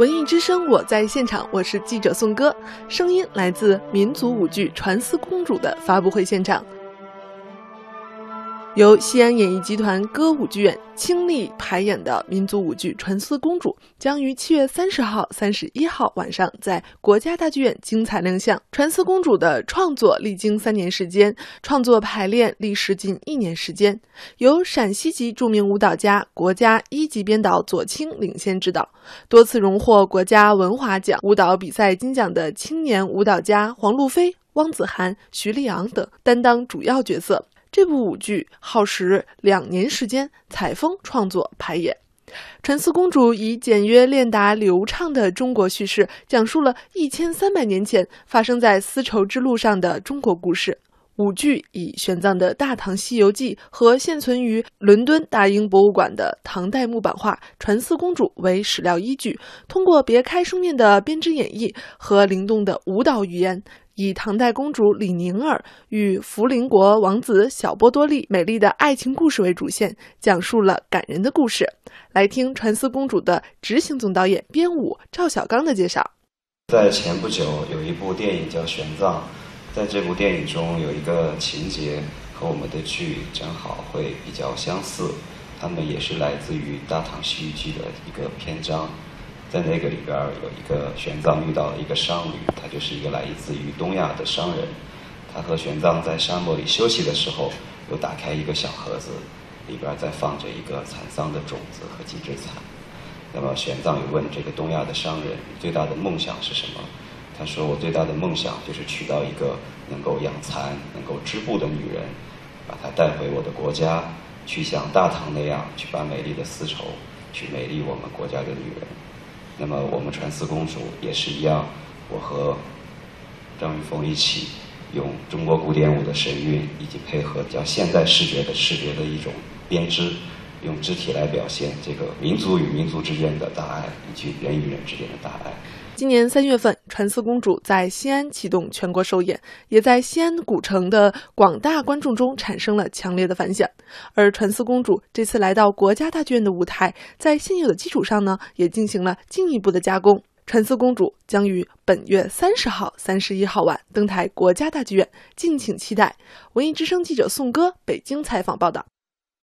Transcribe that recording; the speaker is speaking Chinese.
文艺之声，我在现场，我是记者宋歌，声音来自民族舞剧《传思公主》的发布会现场。由西安演艺集团歌舞剧院倾力排演的民族舞剧《传思公主》将于七月三十号、三十一号晚上在国家大剧院精彩亮相。《传思公主》的创作历经三年时间，创作排练历时近一年时间，由陕西籍著名舞蹈家、国家一级编导左倾领衔指导，多次荣获国家文华奖、舞蹈比赛金奖的青年舞蹈家黄路飞、汪子涵、徐立昂等担当主要角色。这部舞剧耗时两年时间采风创作排演，《沉思公主》以简约练达、流畅的中国叙事，讲述了一千三百年前发生在丝绸之路上的中国故事。舞剧以玄奘的《大唐西游记》和现存于伦敦大英博物馆的唐代木板画《传思公主》为史料依据，通过别开生面的编织演绎和灵动的舞蹈语言。以唐代公主李宁儿与福临国王子小波多利美丽的爱情故事为主线，讲述了感人的故事。来听《传思公主》的执行总导演、编舞赵小刚的介绍。在前不久，有一部电影叫《玄奘》，在这部电影中有一个情节和我们的剧正好会比较相似，他们也是来自于《大唐西域记》的一个篇章。在那个里边有一个玄奘遇到了一个商旅，他就是一个来自于东亚的商人。他和玄奘在沙漠里休息的时候，又打开一个小盒子，里边在放着一个蚕桑的种子和几只蚕。那么玄奘又问这个东亚的商人：“最大的梦想是什么？”他说：“我最大的梦想就是娶到一个能够养蚕、能够织布的女人，把她带回我的国家，去像大唐那样去把美丽的丝绸，去美丽我们国家的女人。”那么我们传思公主也是一样，我和张玉峰一起用中国古典舞的神韵，以及配合比较现代视觉的视觉的一种编织，用肢体来表现这个民族与民族之间的大爱，以及人与人之间的大爱。今年三月份，《传思公主》在西安启动全国首演，也在西安古城的广大观众中产生了强烈的反响。而《传思公主》这次来到国家大剧院的舞台，在现有的基础上呢，也进行了进一步的加工。《传思公主》将于本月三十号、三十一号晚登台国家大剧院，敬请期待。文艺之声记者宋歌北京采访报道。